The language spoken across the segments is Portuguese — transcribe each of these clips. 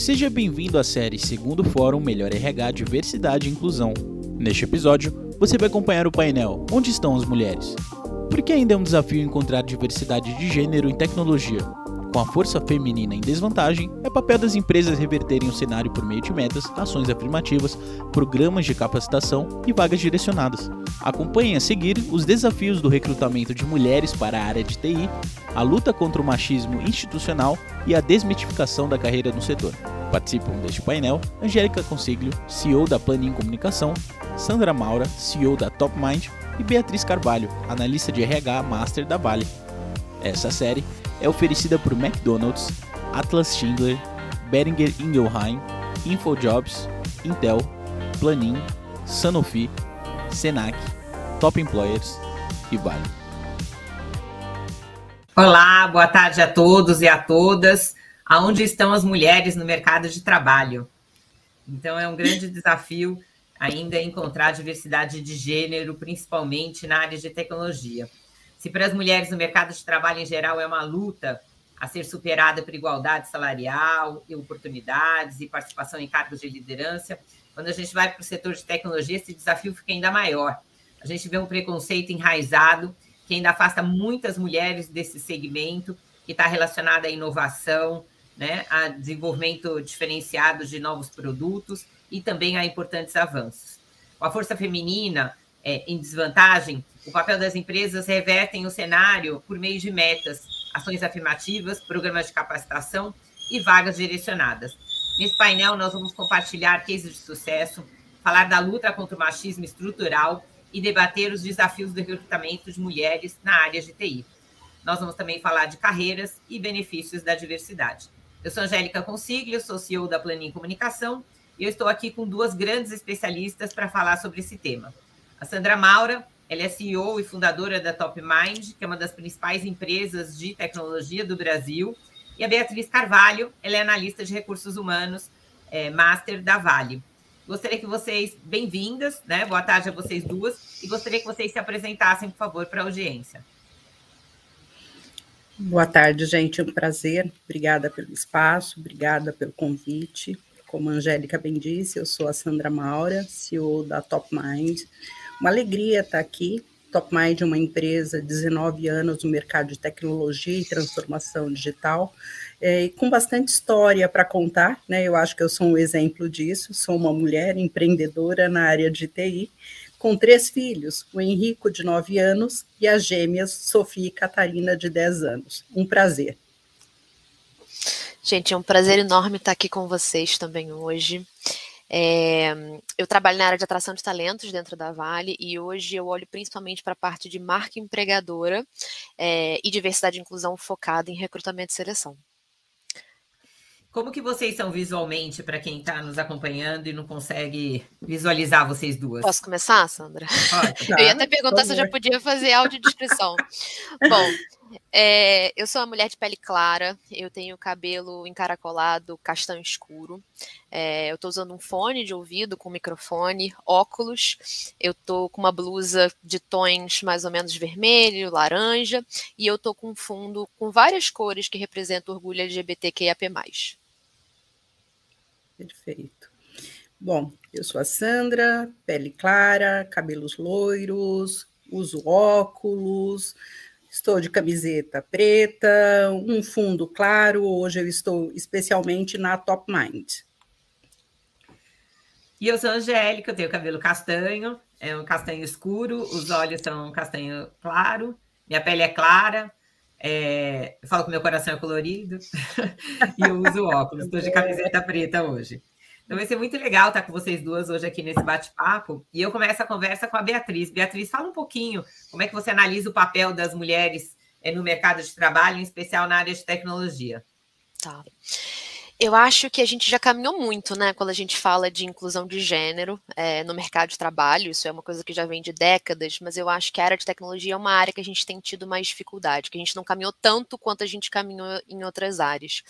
Seja bem-vindo à série Segundo Fórum Melhor RH Diversidade e Inclusão. Neste episódio, você vai acompanhar o painel Onde estão as mulheres? Por que ainda é um desafio encontrar diversidade de gênero em tecnologia? Com a força feminina em desvantagem, é papel das empresas reverterem o cenário por meio de metas, ações afirmativas, programas de capacitação e vagas direcionadas. Acompanhe a seguir os desafios do recrutamento de mulheres para a área de TI, a luta contra o machismo institucional e a desmitificação da carreira no setor. Participam deste painel Angélica Consiglio, CEO da Planin Comunicação, Sandra Maura, CEO da TopMind e Beatriz Carvalho, analista de RH Master da Vale. Essa série é oferecida por McDonald's, Atlas Schindler, Beringer Ingelheim, InfoJobs, Intel, Planin, Sanofi, Senac, Top Employers e Vale. Olá, boa tarde a todos e a todas. Aonde estão as mulheres no mercado de trabalho? Então é um grande desafio ainda encontrar diversidade de gênero, principalmente na área de tecnologia. Se para as mulheres no mercado de trabalho em geral é uma luta a ser superada por igualdade salarial e oportunidades e participação em cargos de liderança, quando a gente vai para o setor de tecnologia, esse desafio fica ainda maior. A gente vê um preconceito enraizado que ainda afasta muitas mulheres desse segmento, que está relacionado à inovação, né, a desenvolvimento diferenciado de novos produtos e também a importantes avanços. A força feminina é, em desvantagem, o papel das empresas revertem o cenário por meio de metas, ações afirmativas, programas de capacitação e vagas direcionadas. Nesse painel, nós vamos compartilhar cases de sucesso, falar da luta contra o machismo estrutural e debater os desafios do recrutamento de mulheres na área de TI. Nós vamos também falar de carreiras e benefícios da diversidade. Eu sou Angélica Consiglio, sou CEO da Planin Comunicação e eu estou aqui com duas grandes especialistas para falar sobre esse tema. A Sandra Maura, ela é CEO e fundadora da TopMind, que é uma das principais empresas de tecnologia do Brasil. E a Beatriz Carvalho, ela é analista de recursos humanos, é, master da Vale. Gostaria que vocês, bem-vindas, né? Boa tarde a vocês duas, e gostaria que vocês se apresentassem, por favor, para a audiência. Boa tarde, gente. É um prazer. Obrigada pelo espaço, obrigada pelo convite. Como a Angélica bem disse, eu sou a Sandra Maura, CEO da TopMind. Uma alegria estar aqui. TopMind é uma empresa de 19 anos no mercado de tecnologia e transformação digital, é, com bastante história para contar, né? Eu acho que eu sou um exemplo disso. Sou uma mulher empreendedora na área de TI, com três filhos, o Henrico, de 9 anos, e as gêmeas Sofia e Catarina, de 10 anos. Um prazer. Gente, é um prazer enorme estar aqui com vocês também hoje. É, eu trabalho na área de atração de talentos dentro da Vale e hoje eu olho principalmente para a parte de marca empregadora é, e diversidade e inclusão focada em recrutamento e seleção. Como que vocês são visualmente para quem está nos acompanhando e não consegue visualizar vocês duas? Posso começar, Sandra? Pode. Eu ia até perguntar se eu já podia fazer audiodescrição. Bom, é, eu sou uma mulher de pele clara, eu tenho cabelo encaracolado, castanho escuro. É, eu estou usando um fone de ouvido com microfone, óculos. Eu estou com uma blusa de tons mais ou menos vermelho, laranja, e eu estou com um fundo com várias cores que representam orgulho LGBTQIAP+. Perfeito. Bom, eu sou a Sandra, pele clara, cabelos loiros, uso óculos, estou de camiseta preta, um fundo claro. Hoje eu estou especialmente na Top Mind. E eu sou Angélica, eu tenho cabelo castanho, é um castanho escuro, os olhos são castanho claro, minha pele é clara, é, eu falo que meu coração é colorido e eu uso óculos. Estou de camiseta preta hoje. Então vai ser muito legal estar com vocês duas hoje aqui nesse bate-papo. E eu começo a conversa com a Beatriz. Beatriz, fala um pouquinho como é que você analisa o papel das mulheres é, no mercado de trabalho, em especial na área de tecnologia. Tá. Eu acho que a gente já caminhou muito, né, quando a gente fala de inclusão de gênero é, no mercado de trabalho. Isso é uma coisa que já vem de décadas, mas eu acho que a área de tecnologia é uma área que a gente tem tido mais dificuldade, que a gente não caminhou tanto quanto a gente caminhou em outras áreas.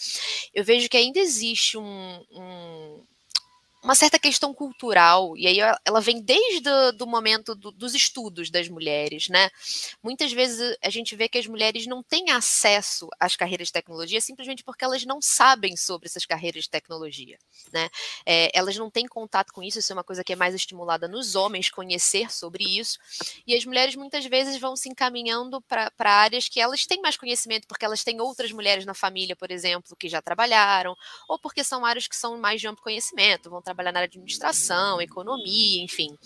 Eu vejo que ainda existe um, um uma certa questão cultural, e aí ela vem desde o momento do, dos estudos das mulheres, né? Muitas vezes a gente vê que as mulheres não têm acesso às carreiras de tecnologia simplesmente porque elas não sabem sobre essas carreiras de tecnologia, né? É, elas não têm contato com isso, isso é uma coisa que é mais estimulada nos homens, conhecer sobre isso, e as mulheres muitas vezes vão se encaminhando para áreas que elas têm mais conhecimento, porque elas têm outras mulheres na família, por exemplo, que já trabalharam, ou porque são áreas que são mais de amplo conhecimento, vão trabalhar na área de administração, economia, enfim.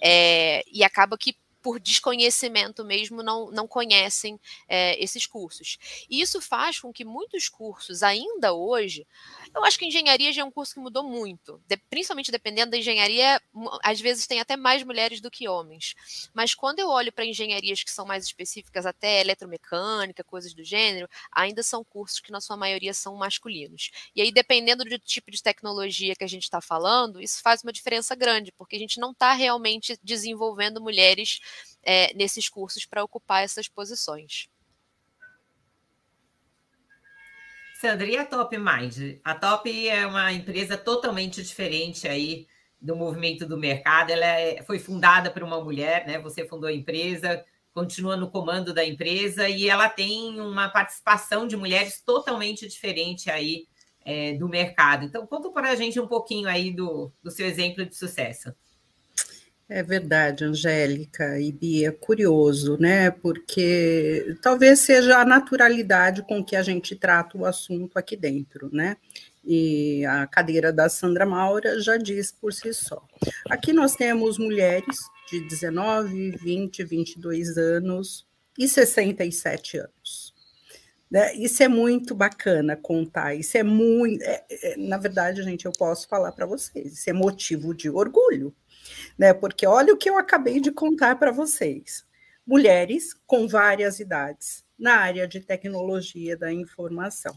É, e acaba que por desconhecimento mesmo, não, não conhecem é, esses cursos. E isso faz com que muitos cursos, ainda hoje, eu acho que engenharia já é um curso que mudou muito, de, principalmente dependendo da engenharia, às vezes tem até mais mulheres do que homens. Mas quando eu olho para engenharias que são mais específicas, até eletromecânica, coisas do gênero, ainda são cursos que na sua maioria são masculinos. E aí, dependendo do tipo de tecnologia que a gente está falando, isso faz uma diferença grande, porque a gente não está realmente desenvolvendo mulheres é, nesses cursos para ocupar essas posições. Sandra, e a Top Mind? A Top é uma empresa totalmente diferente aí do movimento do mercado. Ela é, foi fundada por uma mulher, né? Você fundou a empresa, continua no comando da empresa e ela tem uma participação de mulheres totalmente diferente aí é, do mercado. Então, conta para a gente um pouquinho aí do, do seu exemplo de sucesso. É verdade, Angélica e Bia, curioso, né? Porque talvez seja a naturalidade com que a gente trata o assunto aqui dentro, né? E a cadeira da Sandra Maura já diz por si só. Aqui nós temos mulheres de 19, 20, 22 anos e 67 anos. Né? Isso é muito bacana contar. Isso é muito. É, é, na verdade, gente, eu posso falar para vocês, isso é motivo de orgulho né? Porque olha o que eu acabei de contar para vocês. Mulheres com várias idades na área de tecnologia da informação.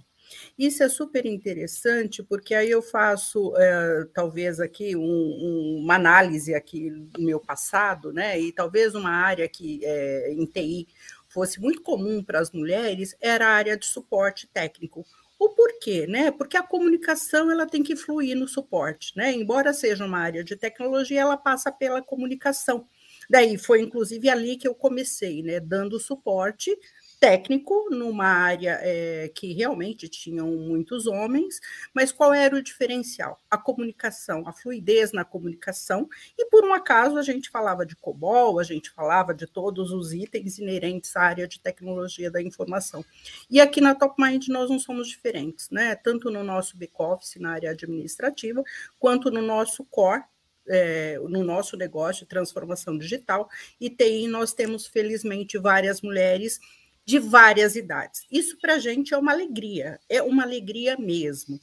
Isso é super interessante, porque aí eu faço, é, talvez aqui, um, um, uma análise aqui do meu passado, né? E talvez uma área que é, em TI fosse muito comum para as mulheres era a área de suporte técnico, o porquê, né? Porque a comunicação ela tem que fluir no suporte, né? Embora seja uma área de tecnologia, ela passa pela comunicação. Daí foi inclusive ali que eu comecei, né? Dando suporte técnico numa área é, que realmente tinham muitos homens, mas qual era o diferencial? A comunicação, a fluidez na comunicação, e por um acaso a gente falava de COBOL, a gente falava de todos os itens inerentes à área de tecnologia da informação. E aqui na Top Mind nós não somos diferentes, né? Tanto no nosso back-office, na área administrativa, quanto no nosso core, é, no nosso negócio de transformação digital e nós temos felizmente várias mulheres de várias idades. Isso para a gente é uma alegria, é uma alegria mesmo.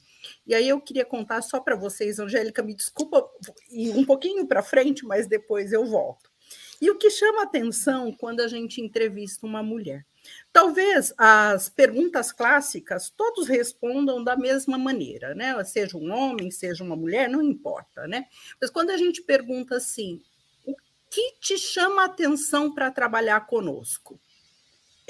E aí eu queria contar só para vocês, Angélica, me desculpa ir um pouquinho para frente, mas depois eu volto. E o que chama atenção quando a gente entrevista uma mulher? Talvez as perguntas clássicas todos respondam da mesma maneira, né? Seja um homem, seja uma mulher, não importa, né? Mas quando a gente pergunta assim, o que te chama atenção para trabalhar conosco?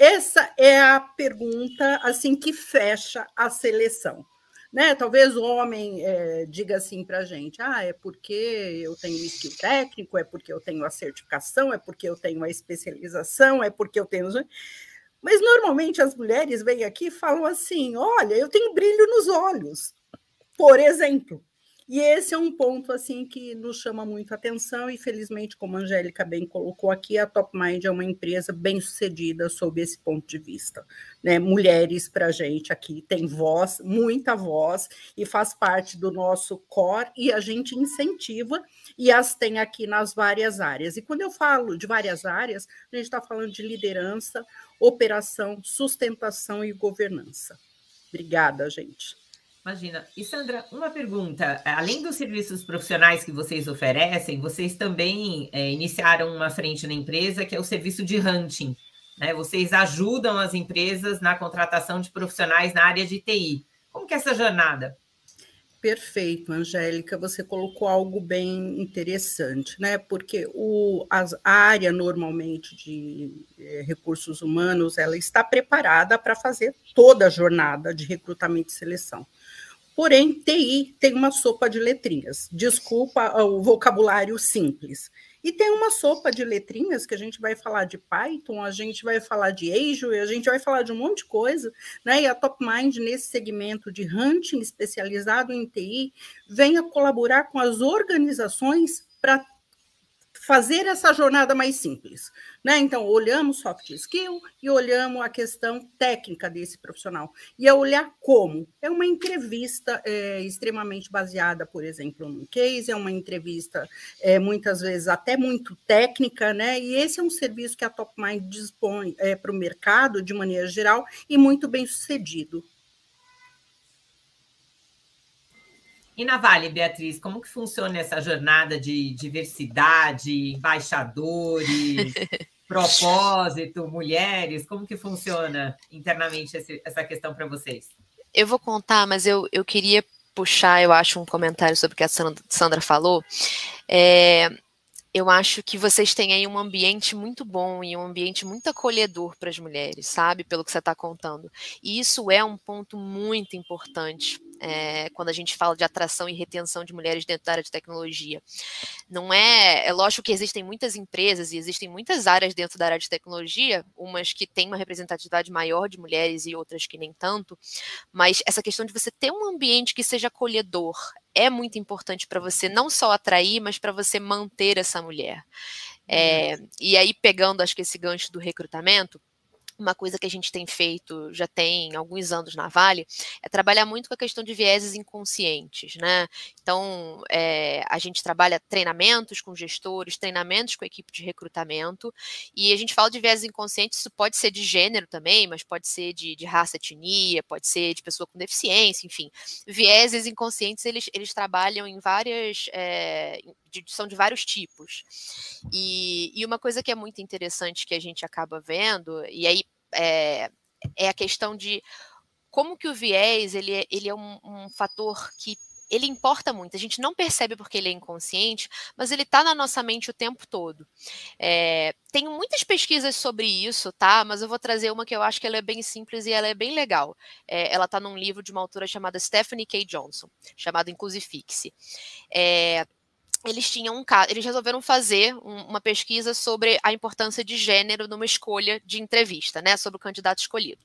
Essa é a pergunta assim que fecha a seleção. Né? Talvez o homem é, diga assim para a gente: ah, é porque eu tenho skill técnico, é porque eu tenho a certificação, é porque eu tenho a especialização, é porque eu tenho. Mas normalmente as mulheres vêm aqui e falam assim: olha, eu tenho brilho nos olhos, por exemplo. E esse é um ponto assim que nos chama muito a atenção e felizmente, como a Angélica bem colocou aqui, a Top Mind é uma empresa bem sucedida sob esse ponto de vista. Né? Mulheres para a gente aqui tem voz, muita voz e faz parte do nosso core e a gente incentiva e as tem aqui nas várias áreas. E quando eu falo de várias áreas, a gente está falando de liderança, operação, sustentação e governança. Obrigada, gente. Imagina. E Sandra, uma pergunta: além dos serviços profissionais que vocês oferecem, vocês também é, iniciaram uma frente na empresa que é o serviço de hunting. Né? Vocês ajudam as empresas na contratação de profissionais na área de TI. Como que é essa jornada? Perfeito, Angélica, você colocou algo bem interessante, né? Porque o, a área normalmente de é, recursos humanos ela está preparada para fazer toda a jornada de recrutamento e seleção Porém, TI tem uma sopa de letrinhas. Desculpa o vocabulário simples. E tem uma sopa de letrinhas que a gente vai falar de Python, a gente vai falar de Azure, a gente vai falar de um monte de coisa, né? E a TopMind, nesse segmento de hunting especializado em TI, vem a colaborar com as organizações para fazer essa jornada mais simples. Né? Então, olhamos soft skill e olhamos a questão técnica desse profissional. E é olhar como? É uma entrevista é, extremamente baseada, por exemplo, no case, é uma entrevista é, muitas vezes até muito técnica, né? E esse é um serviço que a TopMind dispõe é, para o mercado de maneira geral e muito bem sucedido. E na Vale, Beatriz, como que funciona essa jornada de diversidade, embaixadores, propósito, mulheres? Como que funciona internamente esse, essa questão para vocês? Eu vou contar, mas eu, eu queria puxar, eu acho, um comentário sobre o que a Sandra falou. É, eu acho que vocês têm aí um ambiente muito bom e um ambiente muito acolhedor para as mulheres, sabe? Pelo que você está contando. E isso é um ponto muito importante é, quando a gente fala de atração e retenção de mulheres dentro da área de tecnologia. Não é. É lógico que existem muitas empresas e existem muitas áreas dentro da área de tecnologia, umas que têm uma representatividade maior de mulheres e outras que nem tanto, mas essa questão de você ter um ambiente que seja acolhedor, é muito importante para você não só atrair, mas para você manter essa mulher. É, e aí, pegando, acho que esse gancho do recrutamento, uma coisa que a gente tem feito já tem alguns anos na Vale é trabalhar muito com a questão de vieses inconscientes, né? Então, é, a gente trabalha treinamentos com gestores, treinamentos com a equipe de recrutamento, e a gente fala de vieses inconscientes, isso pode ser de gênero também, mas pode ser de, de raça, etnia, pode ser de pessoa com deficiência, enfim. Vieses inconscientes, eles, eles trabalham em várias. É, de, são de vários tipos. E, e uma coisa que é muito interessante que a gente acaba vendo, e aí é, é a questão de como que o viés ele é, ele é um, um fator que ele importa muito. A gente não percebe porque ele é inconsciente, mas ele está na nossa mente o tempo todo. É, tem muitas pesquisas sobre isso, tá? Mas eu vou trazer uma que eu acho que ela é bem simples e ela é bem legal. É, ela está num livro de uma autora chamada Stephanie K. Johnson, chamado Inclusifixe. É, eles tinham um caso, eles resolveram fazer um, uma pesquisa sobre a importância de gênero numa escolha de entrevista, né, sobre o candidato escolhido.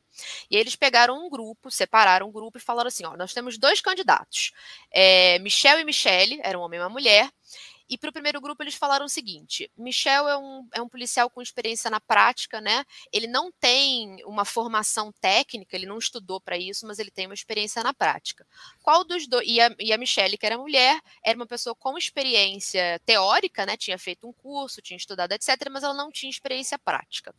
E eles pegaram um grupo, separaram um grupo e falaram assim: ó, nós temos dois candidatos, é, Michel e Michele, era um homem e uma mulher, e para o primeiro grupo eles falaram o seguinte: Michel é um, é um policial com experiência na prática, né? Ele não tem uma formação técnica, ele não estudou para isso, mas ele tem uma experiência na prática. Qual dos dois? E a, e a Michelle, que era mulher, era uma pessoa com experiência teórica, né? Tinha feito um curso, tinha estudado, etc., mas ela não tinha experiência prática.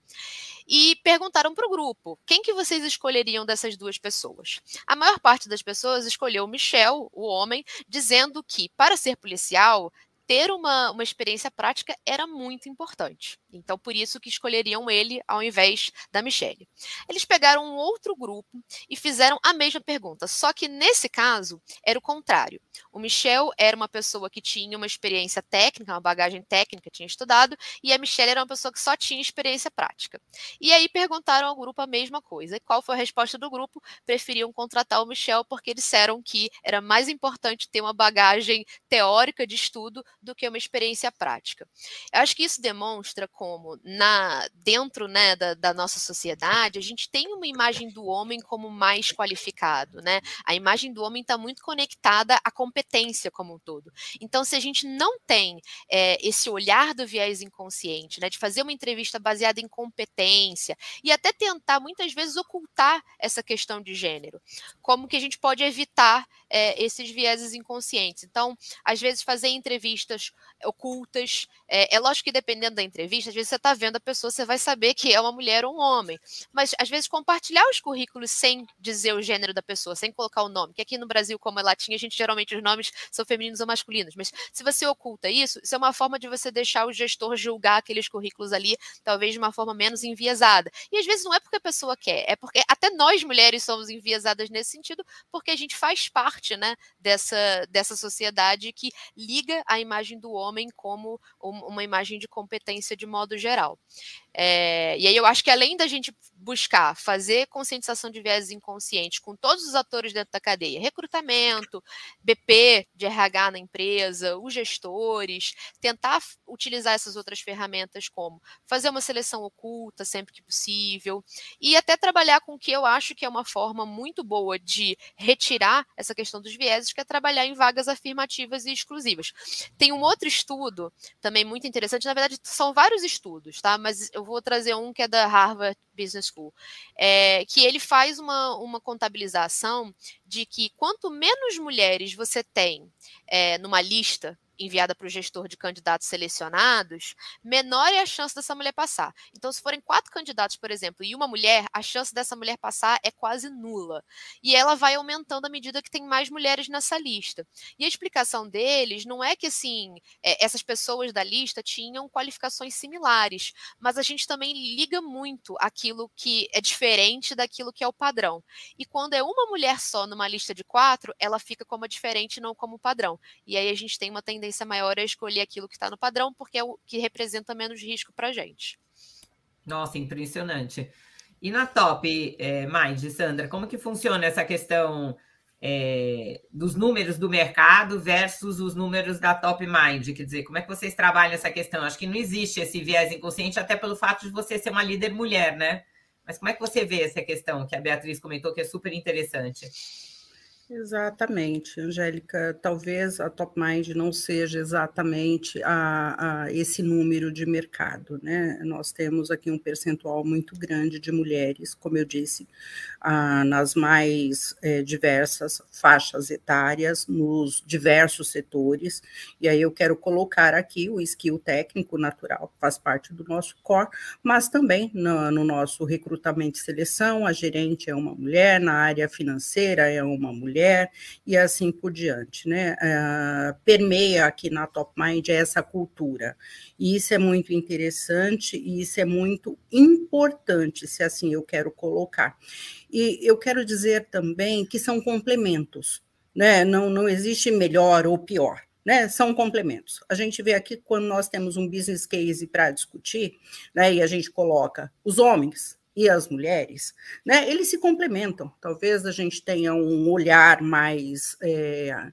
E perguntaram para o grupo: quem que vocês escolheriam dessas duas pessoas? A maior parte das pessoas escolheu Michel, o homem, dizendo que para ser policial ter uma, uma experiência prática era muito importante. Então, por isso que escolheriam ele ao invés da Michelle. Eles pegaram um outro grupo e fizeram a mesma pergunta, só que nesse caso era o contrário. O Michel era uma pessoa que tinha uma experiência técnica, uma bagagem técnica, tinha estudado, e a Michelle era uma pessoa que só tinha experiência prática. E aí perguntaram ao grupo a mesma coisa. E qual foi a resposta do grupo? Preferiam contratar o Michel porque disseram que era mais importante ter uma bagagem teórica de estudo do que uma experiência prática. Eu acho que isso demonstra como na dentro né, da, da, nossa sociedade a gente tem uma imagem do homem como mais qualificado, né? A imagem do homem está muito conectada à competência como um todo. Então, se a gente não tem é, esse olhar do viés inconsciente, né, de fazer uma entrevista baseada em competência e até tentar muitas vezes ocultar essa questão de gênero, como que a gente pode evitar é, esses vieses inconscientes? Então, às vezes fazer entrevistas ocultas. É, é lógico que dependendo da entrevista, às vezes você está vendo a pessoa, você vai saber que é uma mulher ou um homem. Mas às vezes compartilhar os currículos sem dizer o gênero da pessoa, sem colocar o nome, que aqui no Brasil, como é latim, a gente geralmente os nomes são femininos ou masculinos. Mas se você oculta isso, isso é uma forma de você deixar o gestor julgar aqueles currículos ali, talvez de uma forma menos enviesada. E às vezes não é porque a pessoa quer, é porque até nós mulheres somos enviesadas nesse sentido, porque a gente faz parte parte né, dessa, dessa sociedade que liga a imagem do homem como uma imagem de competência de modo geral. É, e aí eu acho que além da gente buscar fazer conscientização de viés inconscientes com todos os atores dentro da cadeia, recrutamento, BP de RH na empresa, os gestores, tentar utilizar essas outras ferramentas como fazer uma seleção oculta sempre que possível e até trabalhar com o que eu acho que é uma forma muito boa de retirar essa questão dos vieses, que é trabalhar em vagas afirmativas e exclusivas. Tem um outro estudo também muito interessante, na verdade são vários estudos, tá? Mas eu vou trazer um que é da Harvard Business School, é, que ele faz uma, uma contabilização de que quanto menos mulheres você tem é, numa lista enviada para o gestor de candidatos selecionados, menor é a chance dessa mulher passar. Então, se forem quatro candidatos, por exemplo, e uma mulher, a chance dessa mulher passar é quase nula. E ela vai aumentando à medida que tem mais mulheres nessa lista. E a explicação deles não é que assim é, essas pessoas da lista tinham qualificações similares, mas a gente também liga muito aquilo que é diferente daquilo que é o padrão. E quando é uma mulher só numa lista de quatro, ela fica como a diferente, não como padrão. E aí a gente tem uma tendência tendência maior é escolher aquilo que está no padrão, porque é o que representa menos risco para a gente. Nossa, impressionante. E na top, é, Mind, Sandra, como que funciona essa questão é, dos números do mercado versus os números da Top Mind? Quer dizer, como é que vocês trabalham essa questão? Acho que não existe esse viés inconsciente, até pelo fato de você ser uma líder mulher, né? Mas como é que você vê essa questão que a Beatriz comentou, que é super interessante? Exatamente, Angélica. Talvez a Top Mind não seja exatamente a, a, esse número de mercado, né? Nós temos aqui um percentual muito grande de mulheres, como eu disse, a, nas mais é, diversas faixas etárias, nos diversos setores. E aí eu quero colocar aqui o skill técnico natural, faz parte do nosso core, mas também no, no nosso recrutamento e seleção, a gerente é uma mulher, na área financeira é uma mulher mulher e assim por diante, né? Uh, permeia aqui na Top Mind essa cultura. E isso é muito interessante e isso é muito importante, se assim eu quero colocar. E eu quero dizer também que são complementos, né? Não, não existe melhor ou pior. Né, são complementos. A gente vê aqui quando nós temos um business case para discutir, né, e a gente coloca os homens, e as mulheres, né, eles se complementam. Talvez a gente tenha um olhar mais, é,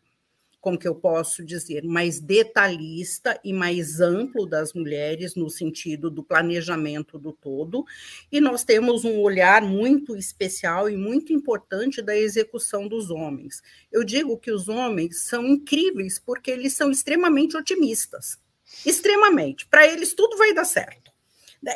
como que eu posso dizer, mais detalhista e mais amplo das mulheres no sentido do planejamento do todo, e nós temos um olhar muito especial e muito importante da execução dos homens. Eu digo que os homens são incríveis porque eles são extremamente otimistas, extremamente. Para eles tudo vai dar certo.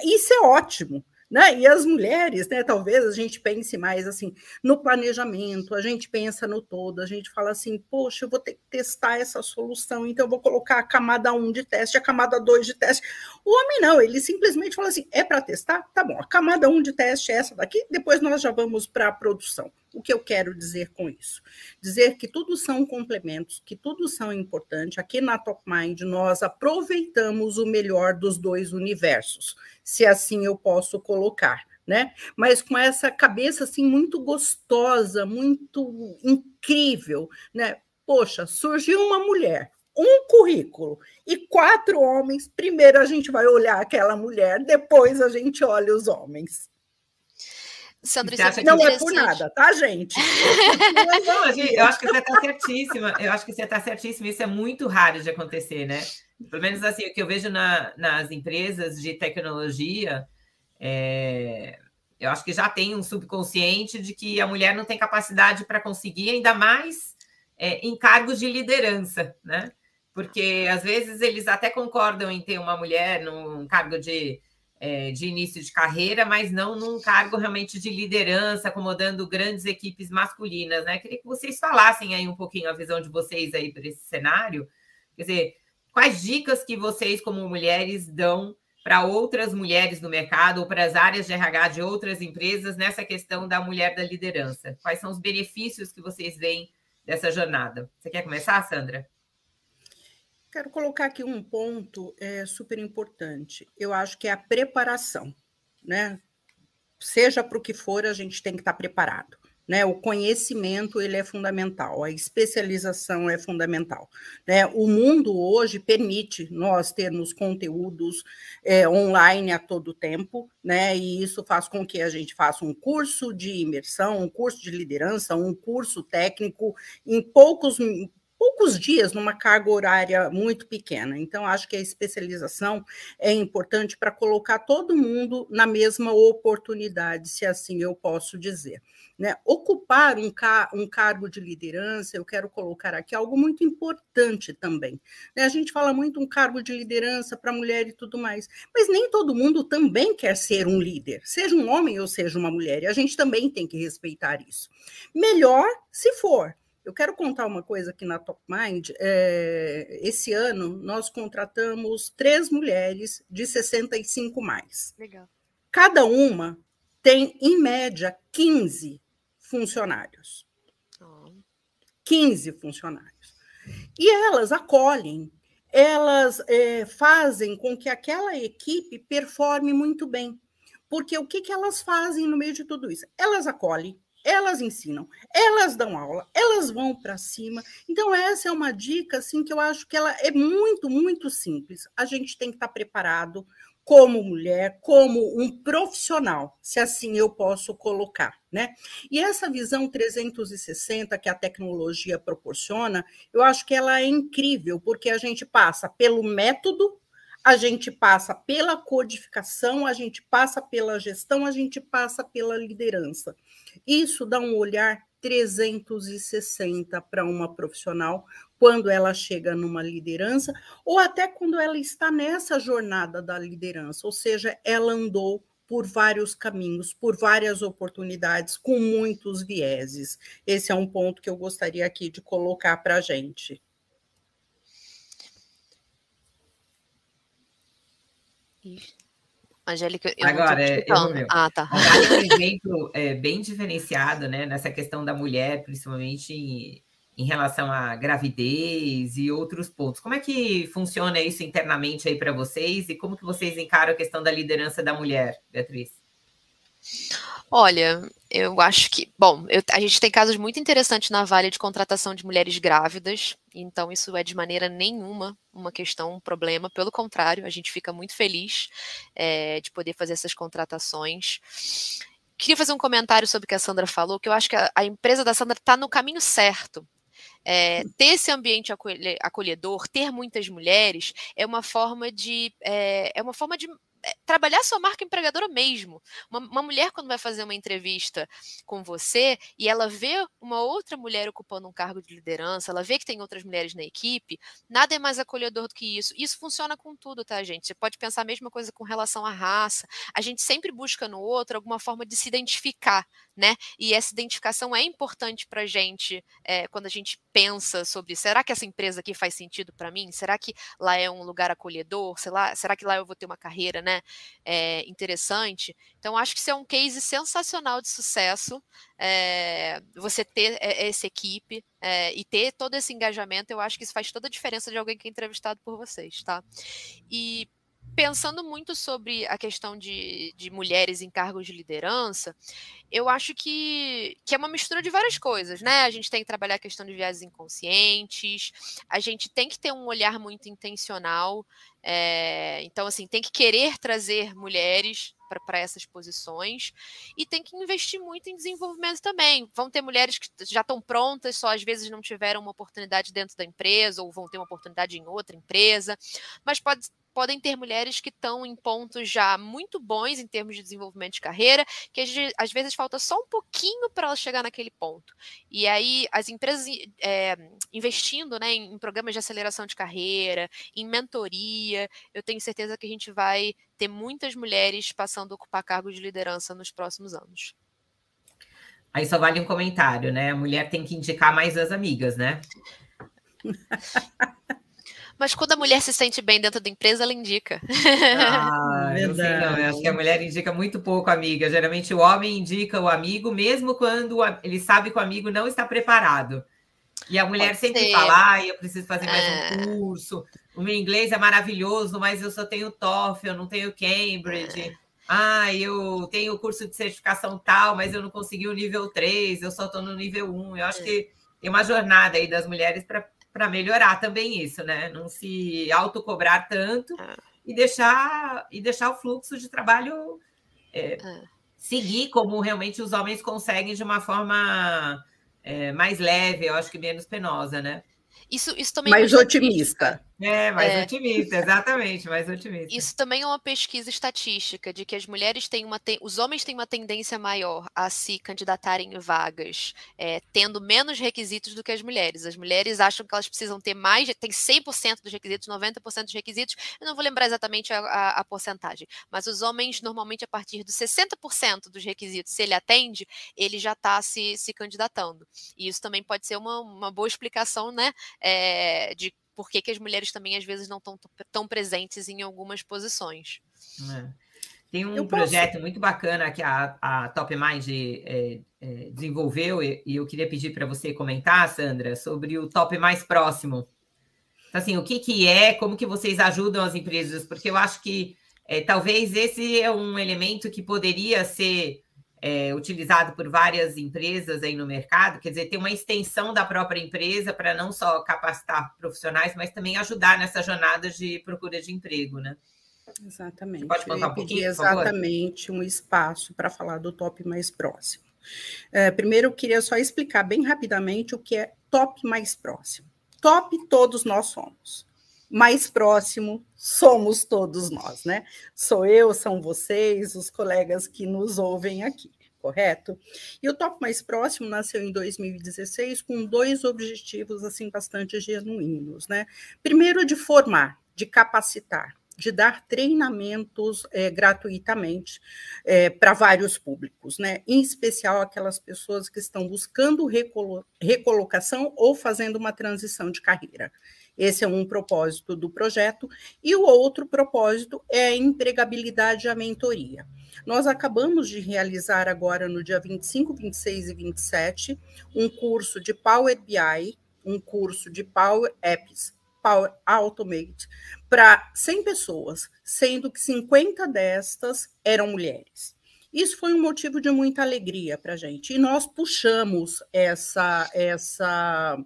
Isso é ótimo, né? E as mulheres, né, talvez a gente pense mais assim no planejamento, a gente pensa no todo, a gente fala assim, poxa, eu vou ter que testar essa solução, então eu vou colocar a camada 1 de teste, a camada 2 de teste. O homem não, ele simplesmente fala assim, é para testar? Tá bom, a camada 1 de teste é essa daqui, depois nós já vamos para a produção. O que eu quero dizer com isso? Dizer que tudo são complementos, que tudo são importantes. Aqui na Top Mind, nós aproveitamos o melhor dos dois universos, se assim eu posso colocar. Né? Mas com essa cabeça assim muito gostosa, muito incrível, né? Poxa, surgiu uma mulher, um currículo e quatro homens. Primeiro a gente vai olhar aquela mulher, depois a gente olha os homens. Sandra, isso não é por nada, tá, gente? não, eu acho que você está certíssima. Eu acho que você está certíssima. Isso é muito raro de acontecer, né? Pelo menos assim, o que eu vejo na, nas empresas de tecnologia, é, eu acho que já tem um subconsciente de que a mulher não tem capacidade para conseguir, ainda mais é, em cargos de liderança, né? Porque às vezes eles até concordam em ter uma mulher num cargo de é, de início de carreira, mas não num cargo realmente de liderança, acomodando grandes equipes masculinas, né? Queria que vocês falassem aí um pouquinho a visão de vocês aí para esse cenário. Quer dizer, quais dicas que vocês, como mulheres, dão para outras mulheres no mercado ou para as áreas de RH de outras empresas nessa questão da mulher da liderança? Quais são os benefícios que vocês veem dessa jornada? Você quer começar, Sandra? Quero colocar aqui um ponto é, super importante. Eu acho que é a preparação, né? Seja para o que for, a gente tem que estar preparado. né? O conhecimento ele é fundamental, a especialização é fundamental. Né? O mundo hoje permite nós termos conteúdos é, online a todo tempo, né? E isso faz com que a gente faça um curso de imersão, um curso de liderança, um curso técnico em poucos poucos dias numa carga horária muito pequena. Então, acho que a especialização é importante para colocar todo mundo na mesma oportunidade, se assim eu posso dizer. Né? Ocupar um, um cargo de liderança, eu quero colocar aqui algo muito importante também. Né? A gente fala muito um cargo de liderança para mulher e tudo mais, mas nem todo mundo também quer ser um líder, seja um homem ou seja uma mulher, e a gente também tem que respeitar isso. Melhor se for, eu quero contar uma coisa aqui na Top Mind. É, esse ano, nós contratamos três mulheres de 65 mais. Legal. Cada uma tem, em média, 15 funcionários. Oh. 15 funcionários. E elas acolhem, elas é, fazem com que aquela equipe performe muito bem. Porque o que, que elas fazem no meio de tudo isso? Elas acolhem, elas ensinam, elas dão aula, elas vão para cima. Então essa é uma dica assim que eu acho que ela é muito, muito simples. A gente tem que estar preparado como mulher, como um profissional, se assim eu posso colocar, né? E essa visão 360 que a tecnologia proporciona, eu acho que ela é incrível, porque a gente passa pelo método a gente passa pela codificação, a gente passa pela gestão, a gente passa pela liderança. Isso dá um olhar 360 para uma profissional quando ela chega numa liderança, ou até quando ela está nessa jornada da liderança, ou seja, ela andou por vários caminhos, por várias oportunidades, com muitos vieses. Esse é um ponto que eu gostaria aqui de colocar para a gente. Angélica, eu Agora, é, eu ah, tá. Um exemplo é, bem diferenciado, né, nessa questão da mulher, principalmente em, em, relação à gravidez e outros pontos. Como é que funciona isso internamente aí para vocês e como que vocês encaram a questão da liderança da mulher, Beatriz? Olha, eu acho que, bom, eu, a gente tem casos muito interessantes na Vale de contratação de mulheres grávidas, então isso é de maneira nenhuma uma questão, um problema, pelo contrário, a gente fica muito feliz é, de poder fazer essas contratações. Queria fazer um comentário sobre o que a Sandra falou, que eu acho que a, a empresa da Sandra está no caminho certo. É, ter esse ambiente acolhedor, ter muitas mulheres, é uma forma de é, é uma forma de trabalhar sua marca empregadora mesmo. Uma, uma, mulher, quando vai fazer uma entrevista com você e ela vê uma outra mulher ocupando um cargo de liderança, ela vê que tem outras mulheres na equipe, nada é mais acolhedor do que isso. Isso funciona com tudo, tá, gente? Você pode pensar a mesma coisa com relação à raça. A gente sempre busca no outro alguma forma de se identificar, né? E essa identificação é importante para gente é, quando a gente pensa sobre será que essa empresa aqui faz sentido para mim? Será que lá é um lugar acolhedor? Sei lá, será que lá eu vou ter uma carreira, né? É, interessante. Então acho que isso é um case sensacional de sucesso. É, você ter essa equipe e ter todo esse engajamento, eu acho que isso faz toda a diferença de alguém que é entrevistado por vocês, tá? E pensando muito sobre a questão de, de mulheres em cargos de liderança, eu acho que, que é uma mistura de várias coisas, né? A gente tem que trabalhar a questão de viés inconscientes, a gente tem que ter um olhar muito intencional, é, então, assim, tem que querer trazer mulheres para essas posições e tem que investir muito em desenvolvimento também. Vão ter mulheres que já estão prontas, só às vezes não tiveram uma oportunidade dentro da empresa ou vão ter uma oportunidade em outra empresa, mas pode podem ter mulheres que estão em pontos já muito bons em termos de desenvolvimento de carreira, que às vezes falta só um pouquinho para ela chegar naquele ponto. E aí as empresas é, investindo né, em, em programas de aceleração de carreira, em mentoria, eu tenho certeza que a gente vai ter muitas mulheres passando a ocupar cargos de liderança nos próximos anos. Aí só vale um comentário, né? A mulher tem que indicar mais as amigas, né? Mas quando a mulher se sente bem dentro da empresa, ela indica. Ah, não sei não. Eu acho que a mulher indica muito pouco amiga. Geralmente o homem indica o amigo, mesmo quando ele sabe que o amigo não está preparado. E a mulher Pode sempre ser. fala: ah, eu preciso fazer mais é. um curso. O meu inglês é maravilhoso, mas eu só tenho TOEFL, eu não tenho Cambridge. É. ah, eu tenho o curso de certificação tal, mas eu não consegui o nível 3, eu só estou no nível 1. Eu acho é. que tem uma jornada aí das mulheres para melhorar também isso, né? Não se autocobrar tanto é. e, deixar, e deixar o fluxo de trabalho é, é. seguir como realmente os homens conseguem de uma forma é, mais leve, eu acho que menos penosa, né? Isso, isso também mais otimista. É, mais é. otimista, exatamente, mais otimista. Isso também é uma pesquisa estatística de que as mulheres têm uma os homens têm uma tendência maior a se candidatarem em vagas, é, tendo menos requisitos do que as mulheres. As mulheres acham que elas precisam ter mais, tem 100% dos requisitos, 90% dos requisitos. Eu não vou lembrar exatamente a, a, a porcentagem, mas os homens normalmente a partir dos 60% dos requisitos, se ele atende, ele já está se, se candidatando. E isso também pode ser uma, uma boa explicação, né, é, de por que, que as mulheres também às vezes não estão tão presentes em algumas posições. É. Tem um eu projeto posso... muito bacana que a, a Top Mind é, é, desenvolveu e, e, eu queria pedir para você comentar, Sandra, sobre o Top Mais Próximo. Então, assim, o que, que é, como que vocês ajudam as empresas? Porque eu acho que é, talvez esse é um elemento que poderia ser é, utilizado por várias empresas aí no mercado, quer dizer, tem uma extensão da própria empresa para não só capacitar profissionais, mas também ajudar nessa jornada de procura de emprego, né? Exatamente. Você pode contar um pouquinho, exatamente um espaço para falar do top mais próximo. É, primeiro, eu queria só explicar bem rapidamente o que é top mais próximo. Top todos nós somos. Mais próximo somos todos nós, né? Sou eu, são vocês, os colegas que nos ouvem aqui, correto? E o Top Mais Próximo nasceu em 2016 com dois objetivos assim bastante genuínos, né? Primeiro de formar, de capacitar, de dar treinamentos é, gratuitamente é, para vários públicos, né? em especial aquelas pessoas que estão buscando recolo recolocação ou fazendo uma transição de carreira. Esse é um propósito do projeto. E o outro propósito é a empregabilidade e a mentoria. Nós acabamos de realizar agora, no dia 25, 26 e 27, um curso de Power BI, um curso de Power Apps, Power Automate, para 100 pessoas, sendo que 50 destas eram mulheres. Isso foi um motivo de muita alegria para a gente. E nós puxamos essa, essa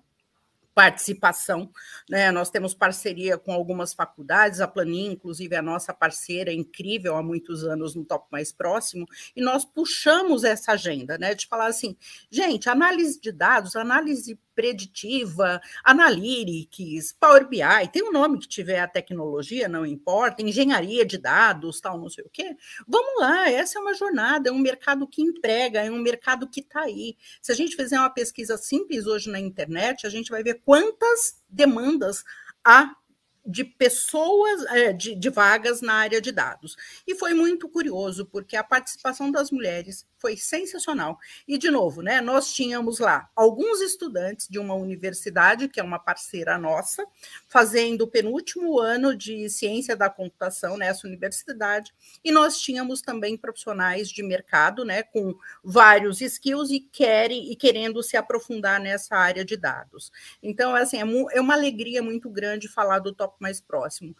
participação. Né? Nós temos parceria com algumas faculdades, a Planin, inclusive, é a nossa parceira incrível há muitos anos no Top Mais Próximo, e nós puxamos essa agenda, né? De falar assim, gente, análise de dados, análise preditiva, Analytics, Power BI, tem um nome que tiver a tecnologia, não importa, engenharia de dados, tal, não sei o quê. Vamos lá, essa é uma jornada, é um mercado que emprega, é um mercado que está aí. Se a gente fizer uma pesquisa simples hoje na internet, a gente vai ver quantas demandas há de pessoas, é, de, de, vagas na área de dados. E foi muito curioso, porque a participação das mulheres foi sensacional. E, de novo, né, nós tínhamos lá alguns estudantes de uma universidade, que é uma parceira nossa, fazendo o penúltimo ano de ciência da computação nessa universidade, e nós tínhamos também profissionais de mercado, né, com vários skills e querem e querendo se aprofundar nessa área de dados. Então, assim, é, é uma alegria muito grande falar do top mais próximo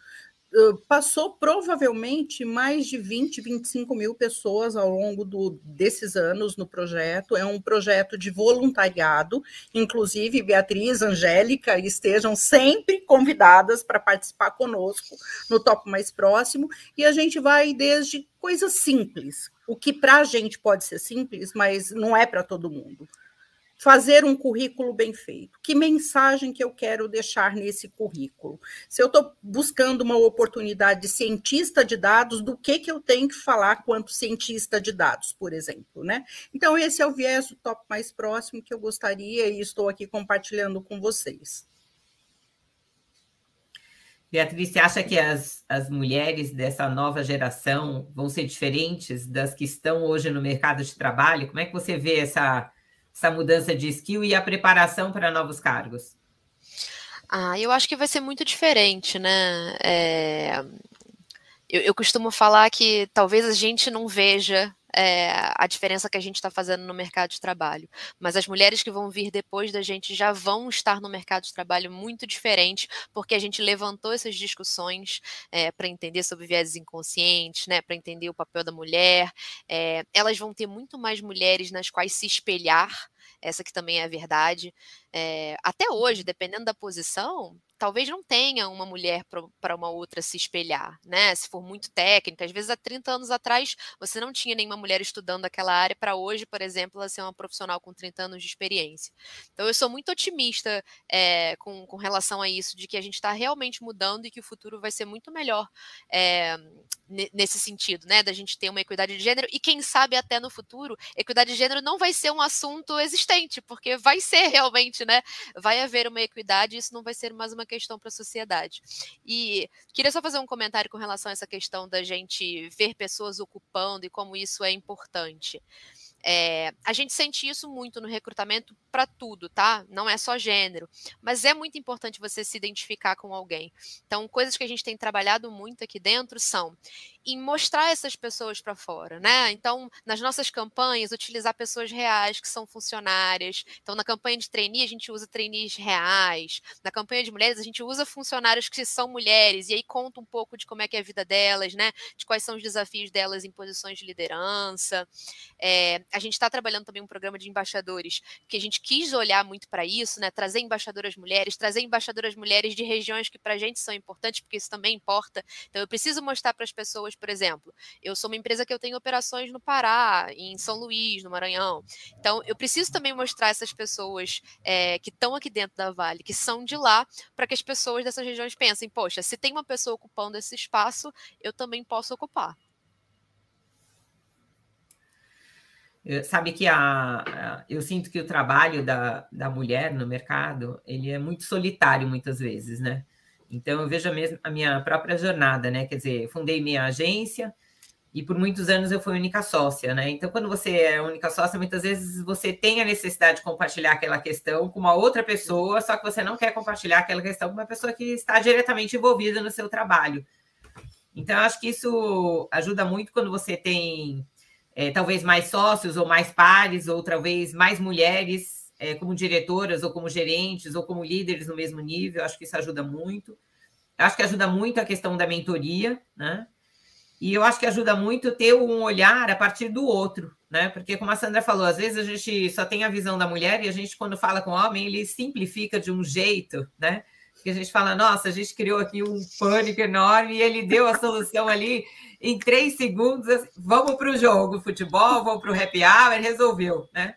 passou provavelmente mais de 20, 25 mil pessoas ao longo do, desses anos no projeto. É um projeto de voluntariado, inclusive Beatriz, Angélica estejam sempre convidadas para participar conosco no Top Mais Próximo. E a gente vai desde coisas simples, o que para a gente pode ser simples, mas não é para todo mundo fazer um currículo bem feito. Que mensagem que eu quero deixar nesse currículo? Se eu estou buscando uma oportunidade de cientista de dados, do que, que eu tenho que falar quanto cientista de dados, por exemplo, né? Então, esse é o viés top mais próximo que eu gostaria e estou aqui compartilhando com vocês. Beatriz, você acha que as, as mulheres dessa nova geração vão ser diferentes das que estão hoje no mercado de trabalho? Como é que você vê essa essa mudança de skill e a preparação para novos cargos? Ah, eu acho que vai ser muito diferente, né? É... Eu, eu, costumo falar que talvez a gente não veja é, a diferença que a gente está fazendo no mercado de trabalho. Mas as mulheres que vão vir depois da gente já vão estar no mercado de trabalho muito diferente, porque a gente levantou essas discussões é, para entender sobre viés inconscientes, né, para entender o papel da mulher. É, elas vão ter muito mais mulheres nas quais se espelhar essa que também é a verdade. É, até hoje, dependendo da posição, talvez não tenha uma mulher para uma outra se espelhar, né? Se for muito técnica, às vezes há 30 anos atrás você não tinha nenhuma mulher estudando aquela área para hoje, por exemplo, ela ser uma profissional com 30 anos de experiência. Então eu sou muito otimista é, com, com relação a isso, de que a gente está realmente mudando e que o futuro vai ser muito melhor é, nesse sentido, né? Da gente ter uma equidade de gênero e quem sabe até no futuro, equidade de gênero não vai ser um assunto existente, porque vai ser realmente, né? Vai haver uma equidade, e isso não vai ser mais uma questão para a sociedade. E queria só fazer um comentário com relação a essa questão da gente ver pessoas ocupando e como isso é importante. É, a gente sente isso muito no recrutamento para tudo, tá? Não é só gênero, mas é muito importante você se identificar com alguém. Então, coisas que a gente tem trabalhado muito aqui dentro são em mostrar essas pessoas para fora, né? Então, nas nossas campanhas, utilizar pessoas reais que são funcionárias. Então, na campanha de trainee, a gente usa trainees reais. Na campanha de mulheres, a gente usa funcionários que são mulheres e aí conta um pouco de como é que é a vida delas, né? De quais são os desafios delas em posições de liderança. É, a gente está trabalhando também um programa de embaixadores que a gente quis olhar muito para isso, né? Trazer embaixadoras mulheres, trazer embaixadoras mulheres de regiões que para a gente são importantes, porque isso também importa. Então, eu preciso mostrar para as pessoas por exemplo, eu sou uma empresa que eu tenho operações no Pará, em São Luís, no Maranhão. Então, eu preciso também mostrar essas pessoas é, que estão aqui dentro da Vale, que são de lá, para que as pessoas dessas regiões pensem: poxa, se tem uma pessoa ocupando esse espaço, eu também posso ocupar. sabe que a, a, eu sinto que o trabalho da, da mulher no mercado ele é muito solitário muitas vezes, né? Então, eu vejo a, mesma, a minha própria jornada, né? Quer dizer, fundei minha agência e por muitos anos eu fui única sócia, né? Então, quando você é única sócia, muitas vezes você tem a necessidade de compartilhar aquela questão com uma outra pessoa, só que você não quer compartilhar aquela questão com uma pessoa que está diretamente envolvida no seu trabalho. Então, eu acho que isso ajuda muito quando você tem é, talvez mais sócios ou mais pares, ou talvez mais mulheres é, como diretoras ou como gerentes ou como líderes no mesmo nível, acho que isso ajuda muito. Acho que ajuda muito a questão da mentoria, né? E eu acho que ajuda muito ter um olhar a partir do outro, né? Porque, como a Sandra falou, às vezes a gente só tem a visão da mulher e a gente, quando fala com o homem, ele simplifica de um jeito, né? Que a gente fala, nossa, a gente criou aqui um pânico enorme e ele deu a solução ali em três segundos. Assim, vamos para o jogo, futebol, vamos para o happy hour, resolveu, né?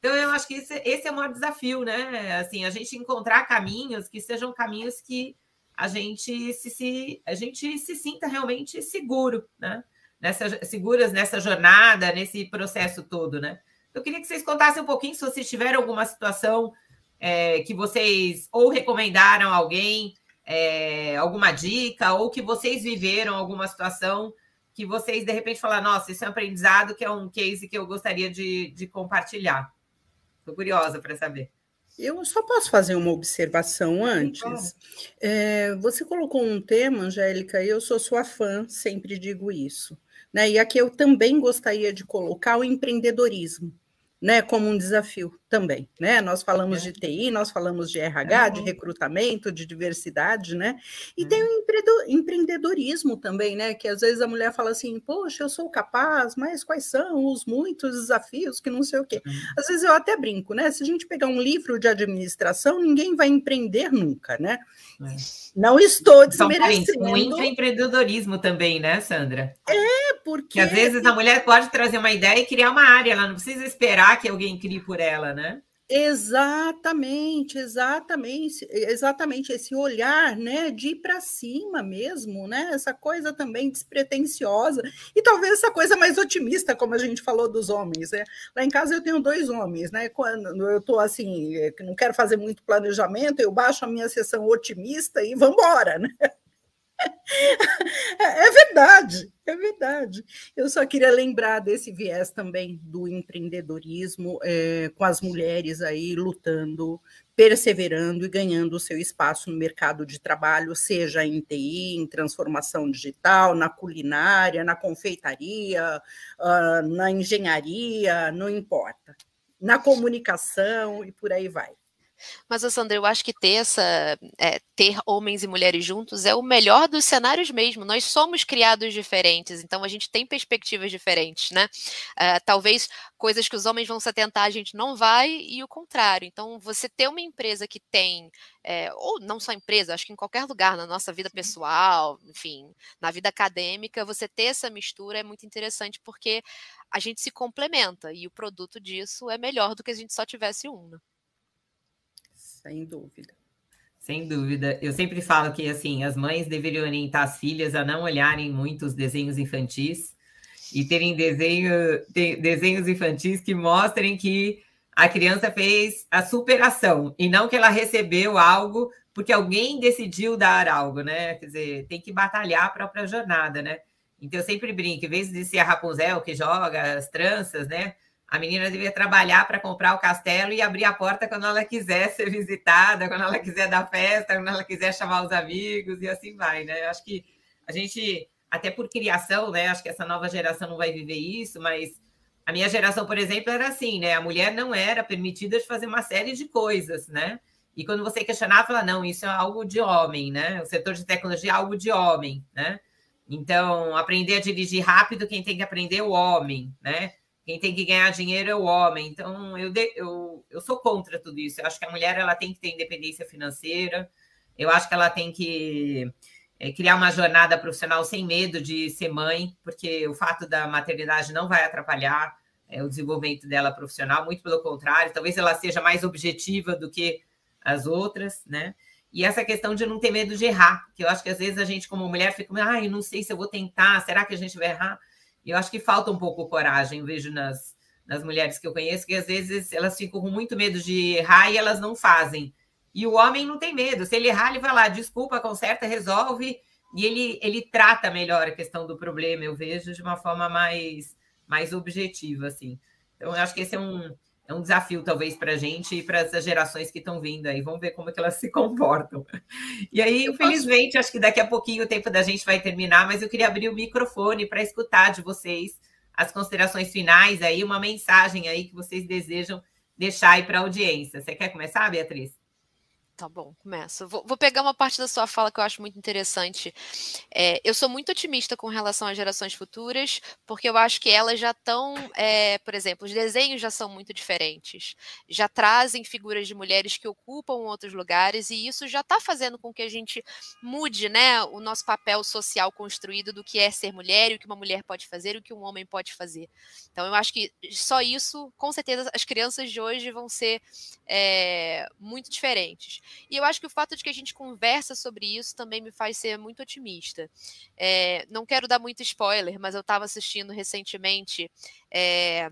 Então, eu acho que esse, esse é o maior desafio, né? Assim, a gente encontrar caminhos que sejam caminhos que a gente se, se a gente se sinta realmente seguro, né? Nessa, seguras nessa jornada, nesse processo todo, né? Eu queria que vocês contassem um pouquinho se vocês tiveram alguma situação é, que vocês ou recomendaram alguém, é, alguma dica, ou que vocês viveram alguma situação que vocês de repente falaram, nossa, isso é um aprendizado que é um case que eu gostaria de, de compartilhar. Estou curiosa para saber. Eu só posso fazer uma observação antes. É, você colocou um tema, Angélica, eu sou sua fã, sempre digo isso. Né? E aqui eu também gostaria de colocar o empreendedorismo né, como um desafio também, né? Nós falamos de TI, nós falamos de RH, de recrutamento, de diversidade, né? E tem o empreendedorismo também, né? Que às vezes a mulher fala assim, poxa, eu sou capaz, mas quais são os muitos desafios que não sei o quê. Uhum. Às vezes eu até brinco, né? Se a gente pegar um livro de administração, ninguém vai empreender nunca, né? É. Não estou desmerecendo. Um empreendedorismo também, né, Sandra? É, porque... Que às vezes a mulher pode trazer uma ideia e criar uma área, ela não precisa esperar que alguém crie por ela, né? Exatamente, exatamente, exatamente esse olhar, né, de ir para cima mesmo, né, essa coisa também despretensiosa e talvez essa coisa mais otimista, como a gente falou dos homens, né? Lá em casa eu tenho dois homens, né? Quando eu estou assim, eh, não quero fazer muito planejamento, eu baixo a minha sessão otimista e vamos embora, né? É verdade, é verdade. Eu só queria lembrar desse viés também do empreendedorismo, é, com as mulheres aí lutando perseverando e ganhando o seu espaço no mercado de trabalho, seja em TI, em transformação digital, na culinária, na confeitaria, uh, na engenharia, não importa, na comunicação e por aí vai. Mas, Sandra, eu acho que ter essa é, ter homens e mulheres juntos é o melhor dos cenários mesmo. Nós somos criados diferentes, então a gente tem perspectivas diferentes, né? Uh, talvez coisas que os homens vão se atentar a gente não vai e o contrário. Então, você ter uma empresa que tem, é, ou não só empresa, acho que em qualquer lugar, na nossa vida pessoal, enfim, na vida acadêmica, você ter essa mistura é muito interessante porque a gente se complementa e o produto disso é melhor do que a gente só tivesse um. Né? Sem dúvida. Sem dúvida. Eu sempre falo que assim, as mães deveriam orientar as filhas a não olharem muito os desenhos infantis e terem desenho, ter, desenhos infantis que mostrem que a criança fez a superação e não que ela recebeu algo porque alguém decidiu dar algo, né? Quer dizer, tem que batalhar a própria jornada, né? Então eu sempre brinco, em vez de ser a Rapunzel que joga as tranças, né? A menina devia trabalhar para comprar o castelo e abrir a porta quando ela quiser ser visitada, quando ela quiser dar festa, quando ela quiser chamar os amigos e assim vai, né? Eu acho que a gente, até por criação, né? Acho que essa nova geração não vai viver isso, mas a minha geração, por exemplo, era assim, né? A mulher não era permitida de fazer uma série de coisas, né? E quando você questionava, fala, não, isso é algo de homem, né? O setor de tecnologia é algo de homem, né? Então, aprender a dirigir rápido, quem tem que aprender é o homem, né? Quem tem que ganhar dinheiro é o homem. Então, eu, eu, eu sou contra tudo isso. Eu acho que a mulher ela tem que ter independência financeira. Eu acho que ela tem que é, criar uma jornada profissional sem medo de ser mãe, porque o fato da maternidade não vai atrapalhar é, o desenvolvimento dela profissional, muito pelo contrário, talvez ela seja mais objetiva do que as outras, né? E essa questão de não ter medo de errar, que eu acho que às vezes a gente, como mulher, fica, ah, eu não sei se eu vou tentar, será que a gente vai errar? E eu acho que falta um pouco coragem, vejo nas, nas mulheres que eu conheço, que às vezes elas ficam com muito medo de errar e elas não fazem. E o homem não tem medo. Se ele errar, ele vai lá, desculpa, conserta, resolve, e ele, ele trata melhor a questão do problema, eu vejo, de uma forma mais, mais objetiva, assim. Então, eu acho que esse é um, é um desafio, talvez, para a gente e para essas gerações que estão vindo aí. Vamos ver como é que elas se comportam. E aí, infelizmente, acho que daqui a pouquinho o tempo da gente vai terminar, mas eu queria abrir o microfone para escutar de vocês as considerações finais aí, uma mensagem aí que vocês desejam deixar aí para a audiência. Você quer começar, Beatriz? Tá bom, começa. Vou, vou, pegar uma parte da sua fala que eu acho muito interessante. É, eu sou muito otimista com relação às gerações futuras, porque eu acho que elas já estão, é, por exemplo, os desenhos já são muito diferentes, já trazem figuras de mulheres que ocupam outros lugares, e isso já está fazendo com que a gente mude né, o nosso papel social construído do que é ser mulher, e o que uma mulher pode fazer, e o que um homem pode fazer. Então, eu acho que só isso, com certeza, as crianças de hoje vão ser é, muito diferentes. E eu acho que o fato de que a gente conversa sobre isso também me faz ser muito otimista. É, não quero dar muito spoiler, mas eu estava assistindo recentemente. É,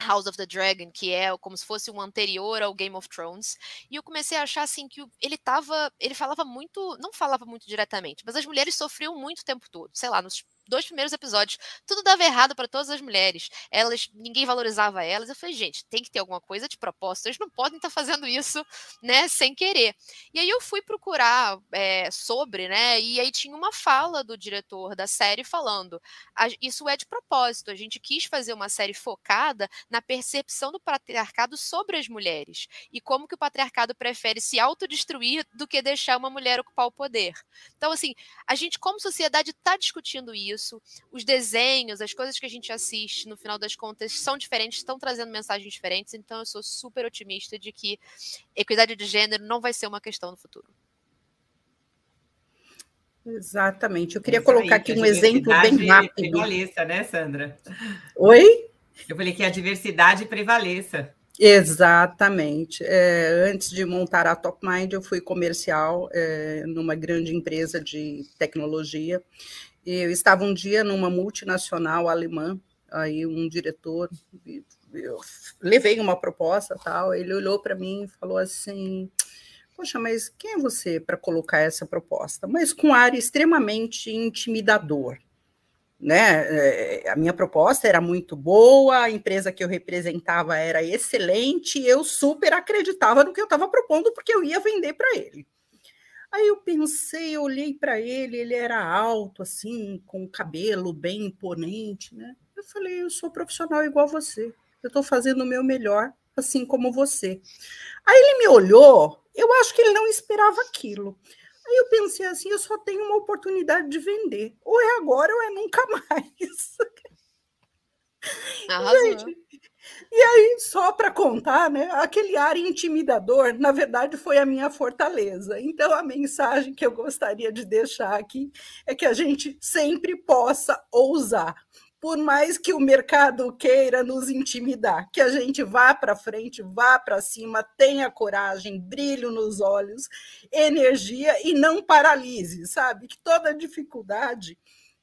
House of the Dragon, que é como se fosse um anterior ao Game of Thrones, e eu comecei a achar assim que ele tava, ele falava muito, não falava muito diretamente, mas as mulheres sofriam muito o tempo todo, sei lá, nos dois primeiros episódios, tudo dava errado para todas as mulheres. Elas, ninguém valorizava elas. Eu falei, gente, tem que ter alguma coisa de propósito. Eles não podem estar tá fazendo isso, né, sem querer. E aí eu fui procurar é, sobre, né, e aí tinha uma fala do diretor da série falando, isso é de propósito. A gente quis fazer uma série focada na percepção do patriarcado sobre as mulheres e como que o patriarcado prefere se autodestruir do que deixar uma mulher ocupar o poder. Então, assim, a gente como sociedade está discutindo isso isso. Os desenhos, as coisas que a gente assiste, no final das contas, são diferentes, estão trazendo mensagens diferentes. Então, eu sou super otimista de que equidade de gênero não vai ser uma questão no futuro. Exatamente. Eu queria Isso colocar aí, aqui um exemplo bem rápido. Prevaleça, né, Sandra? Oi? Eu falei que a diversidade prevaleça. Exatamente. É, antes de montar a Top Mind, eu fui comercial é, numa grande empresa de tecnologia eu estava um dia numa multinacional alemã, aí um diretor, eu levei uma proposta tal, ele olhou para mim e falou assim: Poxa, mas quem é você para colocar essa proposta? Mas com ar extremamente intimidador. né? É, a minha proposta era muito boa, a empresa que eu representava era excelente, eu super acreditava no que eu estava propondo, porque eu ia vender para ele. Aí eu pensei, eu olhei para ele, ele era alto, assim, com cabelo bem imponente, né? Eu falei, eu sou profissional igual você, eu estou fazendo o meu melhor, assim como você. Aí ele me olhou, eu acho que ele não esperava aquilo. Aí eu pensei assim, eu só tenho uma oportunidade de vender. Ou é agora ou é nunca mais. Gente, e aí, só para contar, né, aquele ar intimidador, na verdade, foi a minha fortaleza. Então, a mensagem que eu gostaria de deixar aqui é que a gente sempre possa ousar por mais que o mercado queira nos intimidar, que a gente vá para frente, vá para cima, tenha coragem, brilho nos olhos, energia e não paralise, sabe? Que toda dificuldade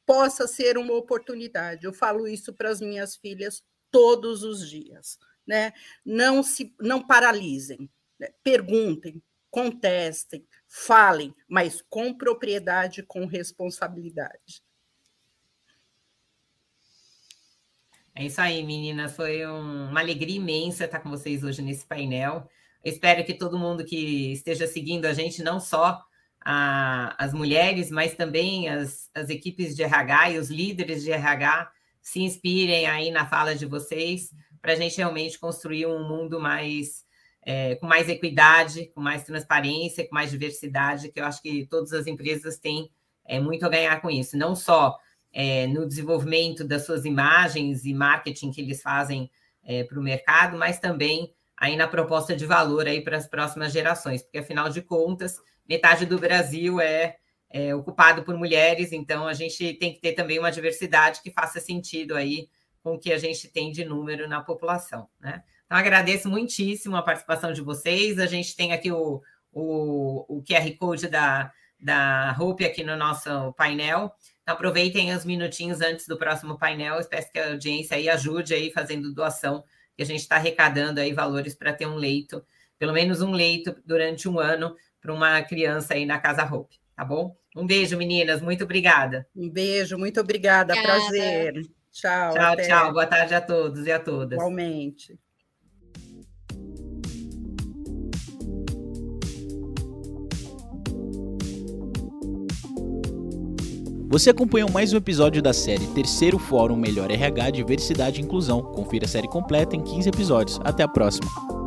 possa ser uma oportunidade. Eu falo isso para as minhas filhas todos os dias, né? Não se não paralisem, né? perguntem, contestem, falem, mas com propriedade, com responsabilidade. É isso aí, meninas. Foi um, uma alegria imensa estar com vocês hoje nesse painel. Espero que todo mundo que esteja seguindo a gente, não só a, as mulheres, mas também as, as equipes de RH e os líderes de RH, se inspirem aí na fala de vocês, para a gente realmente construir um mundo mais é, com mais equidade, com mais transparência, com mais diversidade, que eu acho que todas as empresas têm é, muito a ganhar com isso. Não só é, no desenvolvimento das suas imagens e marketing que eles fazem é, para o mercado, mas também aí na proposta de valor aí para as próximas gerações, porque afinal de contas, metade do Brasil é, é, ocupado por mulheres, então a gente tem que ter também uma diversidade que faça sentido aí com o que a gente tem de número na população, né? Então agradeço muitíssimo a participação de vocês. A gente tem aqui o, o, o QR Code da, da Hope aqui no nosso painel. Então, aproveitem os minutinhos antes do próximo painel. Espero que a audiência aí ajude aí fazendo doação, que a gente está arrecadando aí valores para ter um leito, pelo menos um leito durante um ano para uma criança aí na Casa Hope, tá bom? Um beijo, meninas. Muito obrigada. Um beijo, muito obrigada. obrigada. Prazer. Tchau. Tchau, até. tchau. Boa tarde a todos e a todas. Igualmente. Você acompanhou mais um episódio da série Terceiro Fórum Melhor RH Diversidade e Inclusão. Confira a série completa em 15 episódios. Até a próxima.